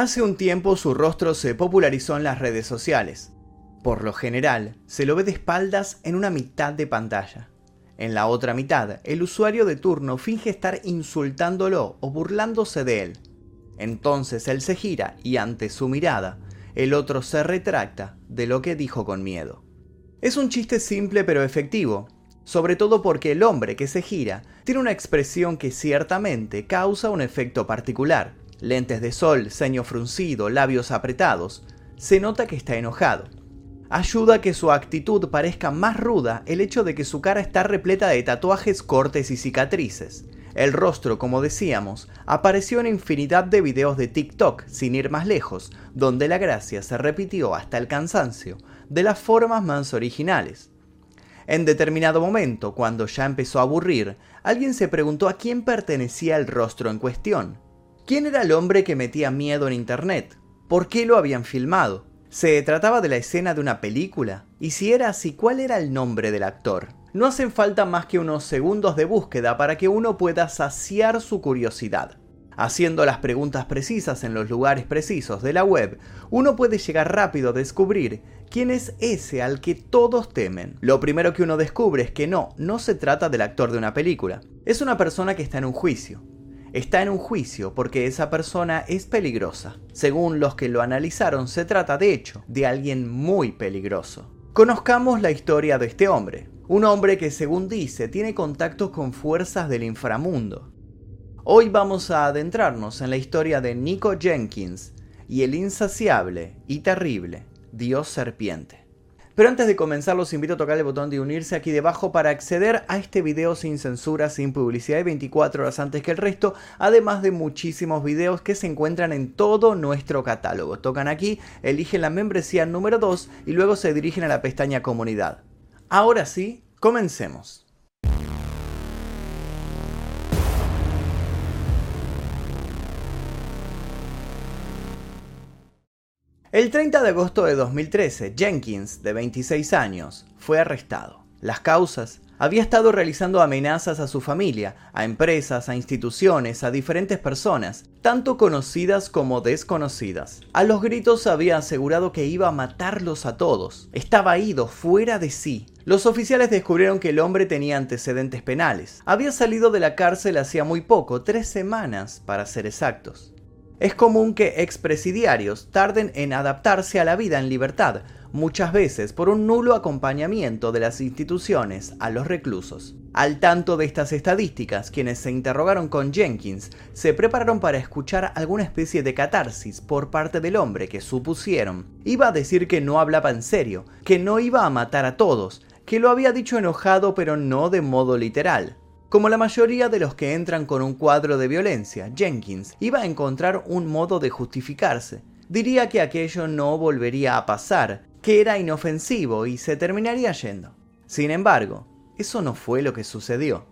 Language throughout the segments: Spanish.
Hace un tiempo su rostro se popularizó en las redes sociales. Por lo general, se lo ve de espaldas en una mitad de pantalla. En la otra mitad, el usuario de turno finge estar insultándolo o burlándose de él. Entonces él se gira y ante su mirada, el otro se retracta de lo que dijo con miedo. Es un chiste simple pero efectivo, sobre todo porque el hombre que se gira tiene una expresión que ciertamente causa un efecto particular. Lentes de sol, ceño fruncido, labios apretados. Se nota que está enojado ayuda a que su actitud parezca más ruda el hecho de que su cara está repleta de tatuajes, cortes y cicatrices. El rostro, como decíamos, apareció en infinidad de videos de TikTok, sin ir más lejos, donde la gracia se repitió hasta el cansancio, de las formas más originales. En determinado momento, cuando ya empezó a aburrir, alguien se preguntó a quién pertenecía el rostro en cuestión. ¿Quién era el hombre que metía miedo en Internet? ¿Por qué lo habían filmado? ¿Se trataba de la escena de una película? Y si era así, ¿cuál era el nombre del actor? No hacen falta más que unos segundos de búsqueda para que uno pueda saciar su curiosidad. Haciendo las preguntas precisas en los lugares precisos de la web, uno puede llegar rápido a descubrir quién es ese al que todos temen. Lo primero que uno descubre es que no, no se trata del actor de una película. Es una persona que está en un juicio, está en un juicio porque esa persona es peligrosa. Según los que lo analizaron, se trata de hecho de alguien muy peligroso. Conozcamos la historia de este hombre. Un hombre que según dice tiene contactos con fuerzas del inframundo. Hoy vamos a adentrarnos en la historia de Nico Jenkins y el insaciable y terrible Dios Serpiente. Pero antes de comenzar los invito a tocar el botón de unirse aquí debajo para acceder a este video sin censura, sin publicidad y 24 horas antes que el resto, además de muchísimos videos que se encuentran en todo nuestro catálogo. Tocan aquí, eligen la membresía número 2 y luego se dirigen a la pestaña comunidad. Ahora sí, comencemos. El 30 de agosto de 2013, Jenkins, de 26 años, fue arrestado. Las causas había estado realizando amenazas a su familia, a empresas, a instituciones, a diferentes personas, tanto conocidas como desconocidas. A los gritos había asegurado que iba a matarlos a todos. Estaba ido fuera de sí. Los oficiales descubrieron que el hombre tenía antecedentes penales. Había salido de la cárcel hacía muy poco, tres semanas para ser exactos. Es común que expresidiarios tarden en adaptarse a la vida en libertad, muchas veces por un nulo acompañamiento de las instituciones a los reclusos. Al tanto de estas estadísticas, quienes se interrogaron con Jenkins se prepararon para escuchar alguna especie de catarsis por parte del hombre que supusieron iba a decir que no hablaba en serio, que no iba a matar a todos, que lo había dicho enojado pero no de modo literal. Como la mayoría de los que entran con un cuadro de violencia, Jenkins iba a encontrar un modo de justificarse. Diría que aquello no volvería a pasar, que era inofensivo y se terminaría yendo. Sin embargo, eso no fue lo que sucedió.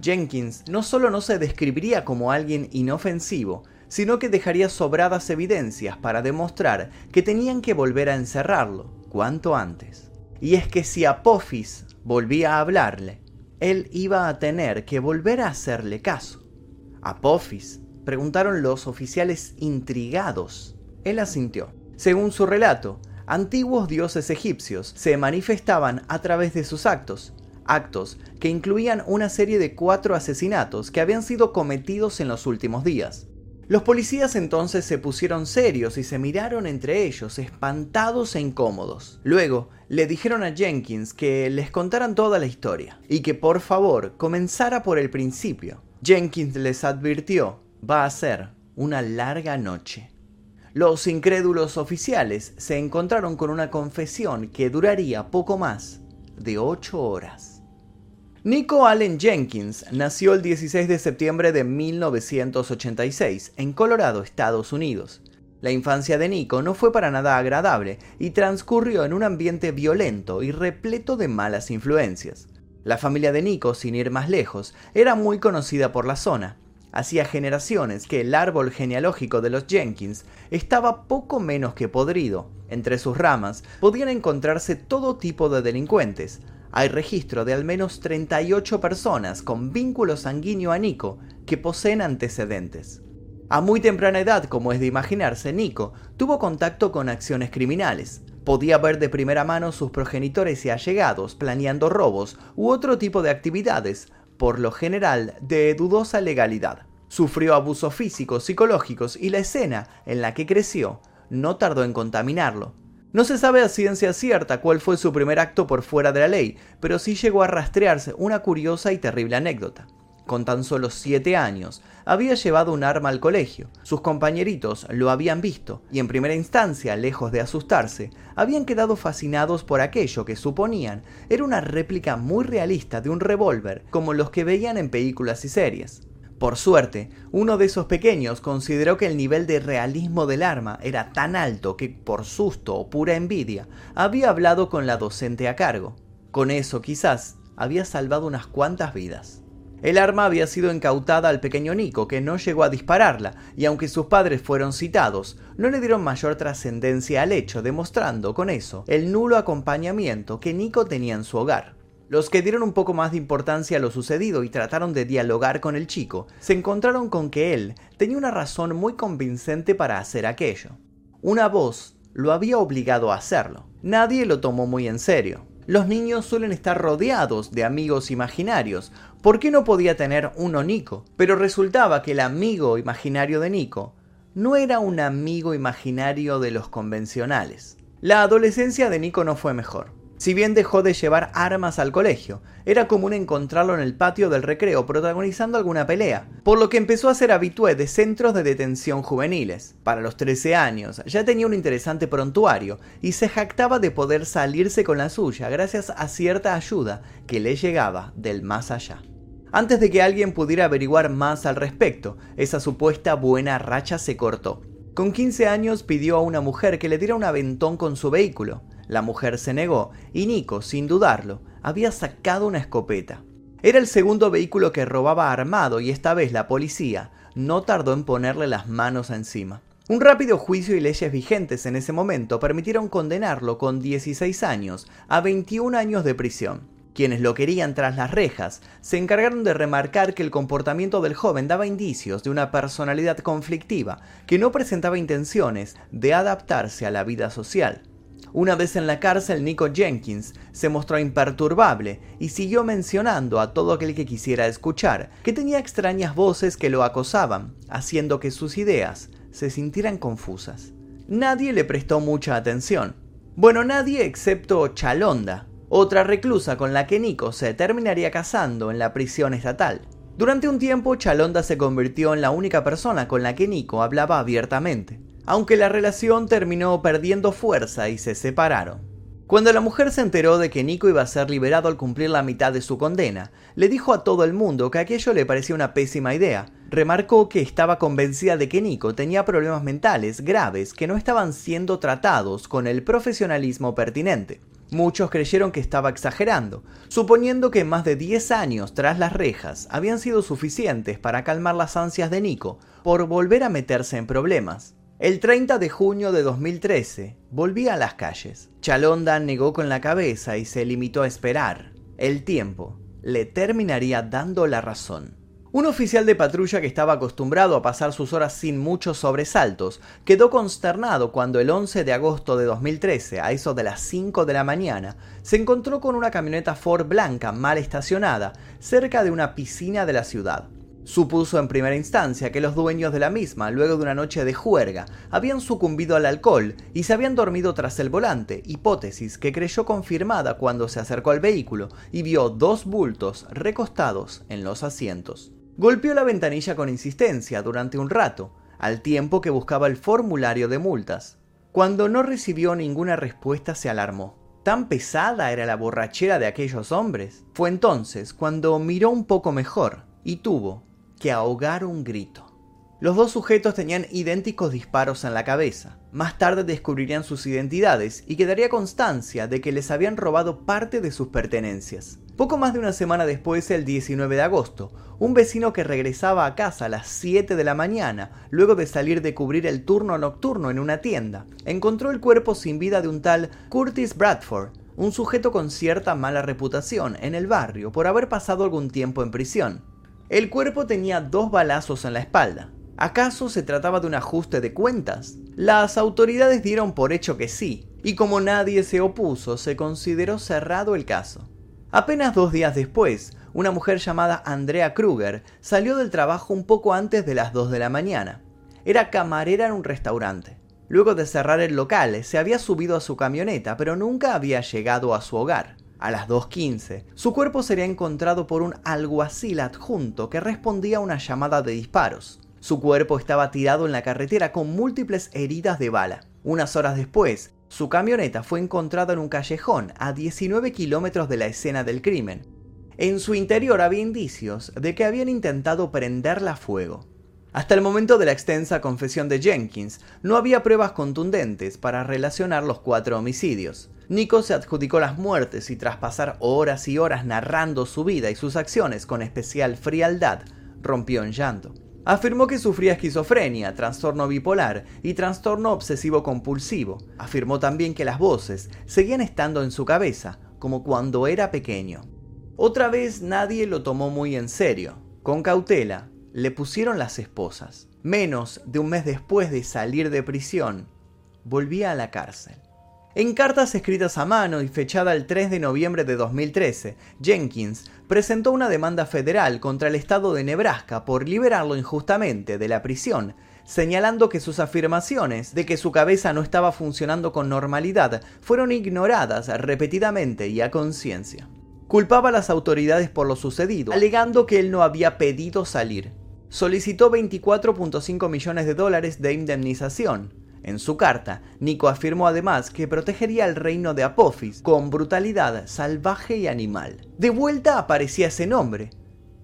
Jenkins no solo no se describiría como alguien inofensivo, sino que dejaría sobradas evidencias para demostrar que tenían que volver a encerrarlo cuanto antes. Y es que si Apophis volvía a hablarle, él iba a tener que volver a hacerle caso. Apophis, preguntaron los oficiales intrigados. Él asintió. Según su relato, antiguos dioses egipcios se manifestaban a través de sus actos, actos que incluían una serie de cuatro asesinatos que habían sido cometidos en los últimos días. Los policías entonces se pusieron serios y se miraron entre ellos, espantados e incómodos. Luego, le dijeron a Jenkins que les contaran toda la historia y que por favor comenzara por el principio. Jenkins les advirtió, va a ser una larga noche. Los incrédulos oficiales se encontraron con una confesión que duraría poco más de ocho horas. Nico Allen Jenkins nació el 16 de septiembre de 1986 en Colorado, Estados Unidos. La infancia de Nico no fue para nada agradable y transcurrió en un ambiente violento y repleto de malas influencias. La familia de Nico, sin ir más lejos, era muy conocida por la zona. Hacía generaciones que el árbol genealógico de los Jenkins estaba poco menos que podrido. Entre sus ramas podían encontrarse todo tipo de delincuentes, hay registro de al menos 38 personas con vínculo sanguíneo a Nico que poseen antecedentes. A muy temprana edad, como es de imaginarse, Nico tuvo contacto con acciones criminales. Podía ver de primera mano sus progenitores y allegados planeando robos u otro tipo de actividades, por lo general de dudosa legalidad. Sufrió abusos físicos, psicológicos y la escena en la que creció no tardó en contaminarlo. No se sabe a ciencia cierta cuál fue su primer acto por fuera de la ley, pero sí llegó a rastrearse una curiosa y terrible anécdota. Con tan solo 7 años, había llevado un arma al colegio. Sus compañeritos lo habían visto y en primera instancia, lejos de asustarse, habían quedado fascinados por aquello que suponían era una réplica muy realista de un revólver como los que veían en películas y series. Por suerte, uno de esos pequeños consideró que el nivel de realismo del arma era tan alto que, por susto o pura envidia, había hablado con la docente a cargo. Con eso, quizás, había salvado unas cuantas vidas. El arma había sido incautada al pequeño Nico, que no llegó a dispararla, y aunque sus padres fueron citados, no le dieron mayor trascendencia al hecho, demostrando con eso el nulo acompañamiento que Nico tenía en su hogar. Los que dieron un poco más de importancia a lo sucedido y trataron de dialogar con el chico, se encontraron con que él tenía una razón muy convincente para hacer aquello. Una voz lo había obligado a hacerlo. Nadie lo tomó muy en serio. Los niños suelen estar rodeados de amigos imaginarios. ¿Por qué no podía tener uno Nico? Pero resultaba que el amigo imaginario de Nico no era un amigo imaginario de los convencionales. La adolescencia de Nico no fue mejor. Si bien dejó de llevar armas al colegio, era común encontrarlo en el patio del recreo protagonizando alguna pelea, por lo que empezó a ser habitué de centros de detención juveniles. Para los 13 años ya tenía un interesante prontuario y se jactaba de poder salirse con la suya gracias a cierta ayuda que le llegaba del más allá. Antes de que alguien pudiera averiguar más al respecto, esa supuesta buena racha se cortó. Con 15 años pidió a una mujer que le diera un aventón con su vehículo. La mujer se negó y Nico, sin dudarlo, había sacado una escopeta. Era el segundo vehículo que robaba armado y esta vez la policía no tardó en ponerle las manos encima. Un rápido juicio y leyes vigentes en ese momento permitieron condenarlo con 16 años a 21 años de prisión. Quienes lo querían tras las rejas se encargaron de remarcar que el comportamiento del joven daba indicios de una personalidad conflictiva que no presentaba intenciones de adaptarse a la vida social. Una vez en la cárcel, Nico Jenkins se mostró imperturbable y siguió mencionando a todo aquel que quisiera escuchar que tenía extrañas voces que lo acosaban, haciendo que sus ideas se sintieran confusas. Nadie le prestó mucha atención. Bueno, nadie excepto Chalonda, otra reclusa con la que Nico se terminaría casando en la prisión estatal. Durante un tiempo, Chalonda se convirtió en la única persona con la que Nico hablaba abiertamente aunque la relación terminó perdiendo fuerza y se separaron. Cuando la mujer se enteró de que Nico iba a ser liberado al cumplir la mitad de su condena, le dijo a todo el mundo que aquello le parecía una pésima idea. Remarcó que estaba convencida de que Nico tenía problemas mentales graves que no estaban siendo tratados con el profesionalismo pertinente. Muchos creyeron que estaba exagerando, suponiendo que más de 10 años tras las rejas habían sido suficientes para calmar las ansias de Nico por volver a meterse en problemas. El 30 de junio de 2013 volvía a las calles. Chalonda negó con la cabeza y se limitó a esperar. El tiempo le terminaría dando la razón. Un oficial de patrulla que estaba acostumbrado a pasar sus horas sin muchos sobresaltos quedó consternado cuando el 11 de agosto de 2013, a eso de las 5 de la mañana, se encontró con una camioneta Ford blanca mal estacionada cerca de una piscina de la ciudad. Supuso en primera instancia que los dueños de la misma, luego de una noche de juerga, habían sucumbido al alcohol y se habían dormido tras el volante, hipótesis que creyó confirmada cuando se acercó al vehículo y vio dos bultos recostados en los asientos. Golpeó la ventanilla con insistencia durante un rato, al tiempo que buscaba el formulario de multas. Cuando no recibió ninguna respuesta se alarmó. ¿Tan pesada era la borrachera de aquellos hombres? Fue entonces cuando miró un poco mejor y tuvo que ahogar un grito. Los dos sujetos tenían idénticos disparos en la cabeza. Más tarde descubrirían sus identidades y quedaría constancia de que les habían robado parte de sus pertenencias. Poco más de una semana después, el 19 de agosto, un vecino que regresaba a casa a las 7 de la mañana, luego de salir de cubrir el turno nocturno en una tienda, encontró el cuerpo sin vida de un tal Curtis Bradford, un sujeto con cierta mala reputación en el barrio por haber pasado algún tiempo en prisión. El cuerpo tenía dos balazos en la espalda. ¿Acaso se trataba de un ajuste de cuentas? Las autoridades dieron por hecho que sí, y como nadie se opuso, se consideró cerrado el caso. Apenas dos días después, una mujer llamada Andrea Kruger salió del trabajo un poco antes de las 2 de la mañana. Era camarera en un restaurante. Luego de cerrar el local, se había subido a su camioneta, pero nunca había llegado a su hogar. A las 2.15, su cuerpo sería encontrado por un alguacil adjunto que respondía a una llamada de disparos. Su cuerpo estaba tirado en la carretera con múltiples heridas de bala. Unas horas después, su camioneta fue encontrada en un callejón a 19 kilómetros de la escena del crimen. En su interior había indicios de que habían intentado prenderla a fuego. Hasta el momento de la extensa confesión de Jenkins, no había pruebas contundentes para relacionar los cuatro homicidios. Nico se adjudicó las muertes y tras pasar horas y horas narrando su vida y sus acciones con especial frialdad, rompió en llanto. Afirmó que sufría esquizofrenia, trastorno bipolar y trastorno obsesivo compulsivo. Afirmó también que las voces seguían estando en su cabeza, como cuando era pequeño. Otra vez nadie lo tomó muy en serio. Con cautela, le pusieron las esposas. Menos de un mes después de salir de prisión, volvía a la cárcel. En cartas escritas a mano y fechada el 3 de noviembre de 2013, Jenkins presentó una demanda federal contra el estado de Nebraska por liberarlo injustamente de la prisión, señalando que sus afirmaciones de que su cabeza no estaba funcionando con normalidad fueron ignoradas repetidamente y a conciencia. Culpaba a las autoridades por lo sucedido, alegando que él no había pedido salir. Solicitó 24.5 millones de dólares de indemnización, en su carta, Nico afirmó además que protegería el reino de Apophis con brutalidad salvaje y animal. De vuelta aparecía ese nombre.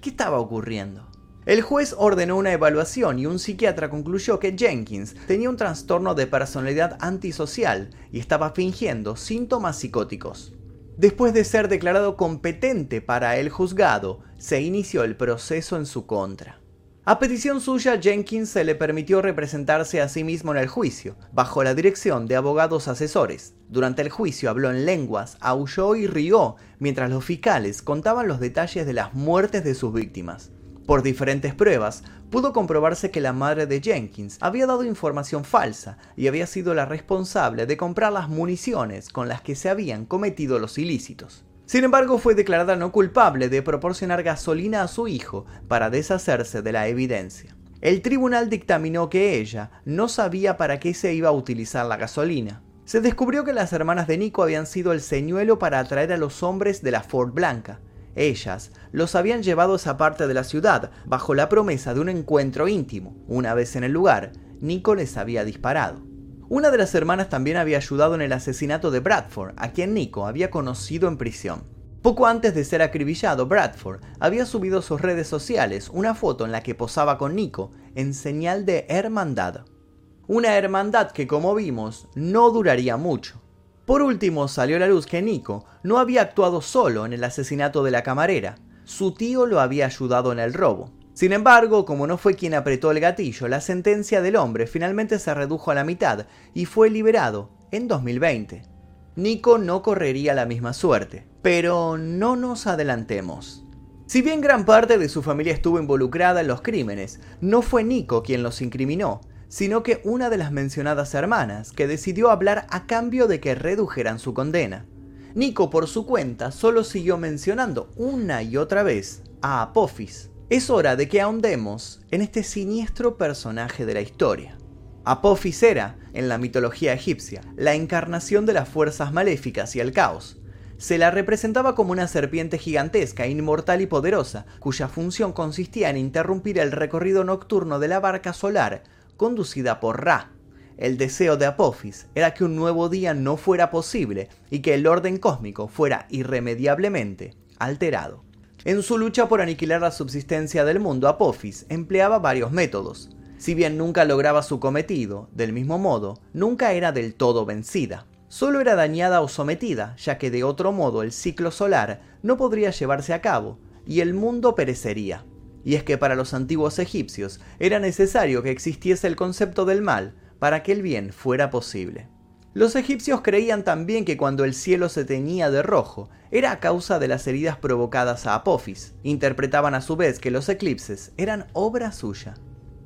¿Qué estaba ocurriendo? El juez ordenó una evaluación y un psiquiatra concluyó que Jenkins tenía un trastorno de personalidad antisocial y estaba fingiendo síntomas psicóticos. Después de ser declarado competente para el juzgado, se inició el proceso en su contra. A petición suya, Jenkins se le permitió representarse a sí mismo en el juicio, bajo la dirección de abogados asesores. Durante el juicio habló en lenguas, aulló y rió, mientras los fiscales contaban los detalles de las muertes de sus víctimas. Por diferentes pruebas, pudo comprobarse que la madre de Jenkins había dado información falsa y había sido la responsable de comprar las municiones con las que se habían cometido los ilícitos. Sin embargo, fue declarada no culpable de proporcionar gasolina a su hijo para deshacerse de la evidencia. El tribunal dictaminó que ella no sabía para qué se iba a utilizar la gasolina. Se descubrió que las hermanas de Nico habían sido el señuelo para atraer a los hombres de la Ford Blanca. Ellas los habían llevado a esa parte de la ciudad bajo la promesa de un encuentro íntimo. Una vez en el lugar, Nico les había disparado. Una de las hermanas también había ayudado en el asesinato de Bradford, a quien Nico había conocido en prisión. Poco antes de ser acribillado, Bradford había subido a sus redes sociales una foto en la que posaba con Nico en señal de hermandad. Una hermandad que, como vimos, no duraría mucho. Por último, salió a la luz que Nico no había actuado solo en el asesinato de la camarera, su tío lo había ayudado en el robo. Sin embargo, como no fue quien apretó el gatillo, la sentencia del hombre finalmente se redujo a la mitad y fue liberado en 2020. Nico no correría la misma suerte, pero no nos adelantemos. Si bien gran parte de su familia estuvo involucrada en los crímenes, no fue Nico quien los incriminó, sino que una de las mencionadas hermanas, que decidió hablar a cambio de que redujeran su condena. Nico por su cuenta solo siguió mencionando una y otra vez a Apophis, es hora de que ahondemos en este siniestro personaje de la historia. Apophis era, en la mitología egipcia, la encarnación de las fuerzas maléficas y el caos. Se la representaba como una serpiente gigantesca, inmortal y poderosa, cuya función consistía en interrumpir el recorrido nocturno de la barca solar conducida por Ra. El deseo de Apophis era que un nuevo día no fuera posible y que el orden cósmico fuera irremediablemente alterado. En su lucha por aniquilar la subsistencia del mundo, Apophis empleaba varios métodos. Si bien nunca lograba su cometido, del mismo modo, nunca era del todo vencida. Solo era dañada o sometida, ya que de otro modo el ciclo solar no podría llevarse a cabo, y el mundo perecería. Y es que para los antiguos egipcios era necesario que existiese el concepto del mal para que el bien fuera posible. Los egipcios creían también que cuando el cielo se teñía de rojo, era a causa de las heridas provocadas a Apophis. Interpretaban a su vez que los eclipses eran obra suya.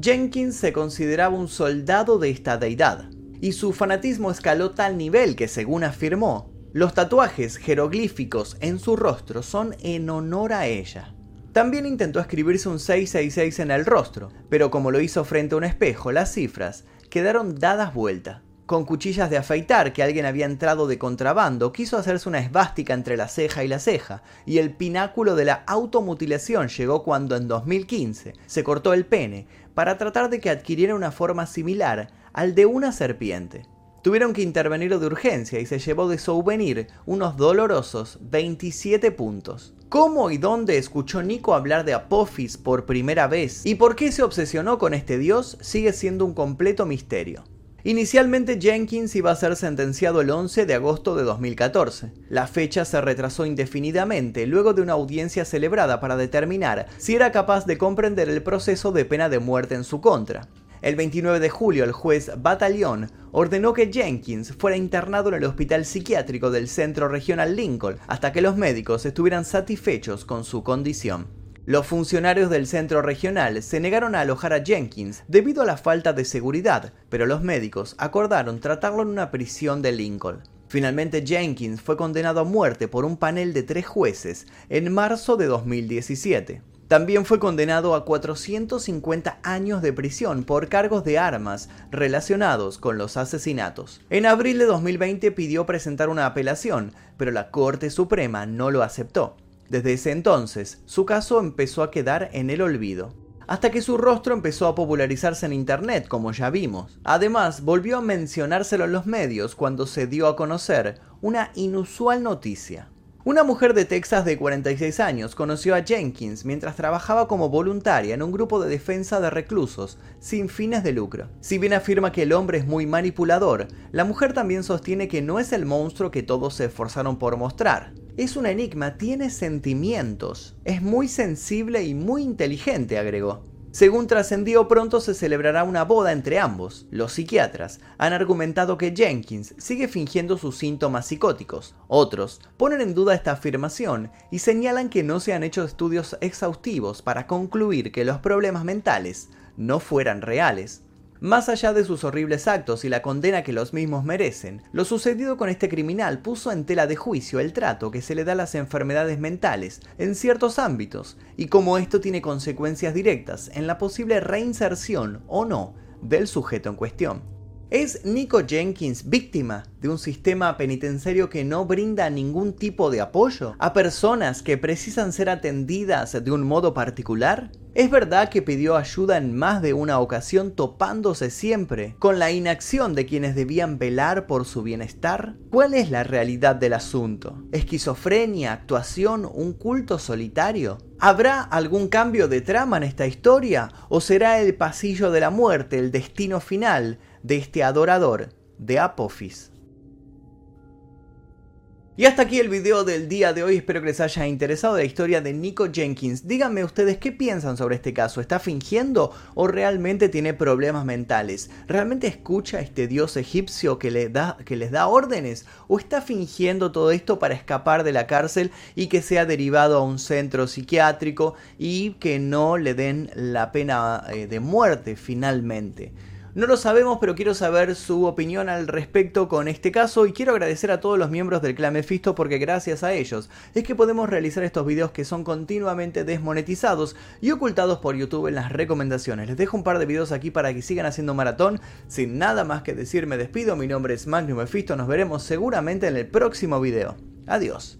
Jenkins se consideraba un soldado de esta deidad, y su fanatismo escaló tal nivel que, según afirmó, los tatuajes jeroglíficos en su rostro son en honor a ella. También intentó escribirse un 666 en el rostro, pero como lo hizo frente a un espejo, las cifras quedaron dadas vuelta. Con cuchillas de afeitar que alguien había entrado de contrabando, quiso hacerse una esvástica entre la ceja y la ceja, y el pináculo de la automutilación llegó cuando en 2015 se cortó el pene para tratar de que adquiriera una forma similar al de una serpiente. Tuvieron que intervenir de urgencia y se llevó de souvenir unos dolorosos 27 puntos. ¿Cómo y dónde escuchó Nico hablar de Apophis por primera vez? ¿Y por qué se obsesionó con este dios? Sigue siendo un completo misterio. Inicialmente Jenkins iba a ser sentenciado el 11 de agosto de 2014. La fecha se retrasó indefinidamente luego de una audiencia celebrada para determinar si era capaz de comprender el proceso de pena de muerte en su contra. El 29 de julio el juez Batallón ordenó que Jenkins fuera internado en el hospital psiquiátrico del Centro Regional Lincoln hasta que los médicos estuvieran satisfechos con su condición. Los funcionarios del centro regional se negaron a alojar a Jenkins debido a la falta de seguridad, pero los médicos acordaron tratarlo en una prisión de Lincoln. Finalmente Jenkins fue condenado a muerte por un panel de tres jueces en marzo de 2017. También fue condenado a 450 años de prisión por cargos de armas relacionados con los asesinatos. En abril de 2020 pidió presentar una apelación, pero la Corte Suprema no lo aceptó. Desde ese entonces, su caso empezó a quedar en el olvido, hasta que su rostro empezó a popularizarse en Internet, como ya vimos. Además, volvió a mencionárselo en los medios cuando se dio a conocer una inusual noticia. Una mujer de Texas de 46 años conoció a Jenkins mientras trabajaba como voluntaria en un grupo de defensa de reclusos sin fines de lucro. Si bien afirma que el hombre es muy manipulador, la mujer también sostiene que no es el monstruo que todos se esforzaron por mostrar. Es un enigma, tiene sentimientos, es muy sensible y muy inteligente, agregó. Según trascendió, pronto se celebrará una boda entre ambos. Los psiquiatras han argumentado que Jenkins sigue fingiendo sus síntomas psicóticos. Otros ponen en duda esta afirmación y señalan que no se han hecho estudios exhaustivos para concluir que los problemas mentales no fueran reales. Más allá de sus horribles actos y la condena que los mismos merecen, lo sucedido con este criminal puso en tela de juicio el trato que se le da a las enfermedades mentales en ciertos ámbitos y cómo esto tiene consecuencias directas en la posible reinserción o no del sujeto en cuestión. ¿Es Nico Jenkins víctima de un sistema penitenciario que no brinda ningún tipo de apoyo a personas que precisan ser atendidas de un modo particular? ¿Es verdad que pidió ayuda en más de una ocasión topándose siempre con la inacción de quienes debían velar por su bienestar? ¿Cuál es la realidad del asunto? ¿Esquizofrenia, actuación, un culto solitario? ¿Habrá algún cambio de trama en esta historia? ¿O será el pasillo de la muerte el destino final de este adorador de Apophis. Y hasta aquí el video del día de hoy, espero que les haya interesado la historia de Nico Jenkins. Díganme ustedes qué piensan sobre este caso, ¿está fingiendo o realmente tiene problemas mentales? ¿Realmente escucha a este dios egipcio que, le da, que les da órdenes? ¿O está fingiendo todo esto para escapar de la cárcel y que sea derivado a un centro psiquiátrico y que no le den la pena eh, de muerte finalmente? No lo sabemos, pero quiero saber su opinión al respecto con este caso y quiero agradecer a todos los miembros del clan Mephisto porque gracias a ellos es que podemos realizar estos videos que son continuamente desmonetizados y ocultados por YouTube en las recomendaciones. Les dejo un par de videos aquí para que sigan haciendo maratón. Sin nada más que decir, me despido. Mi nombre es Magnum Mephisto. Nos veremos seguramente en el próximo video. Adiós.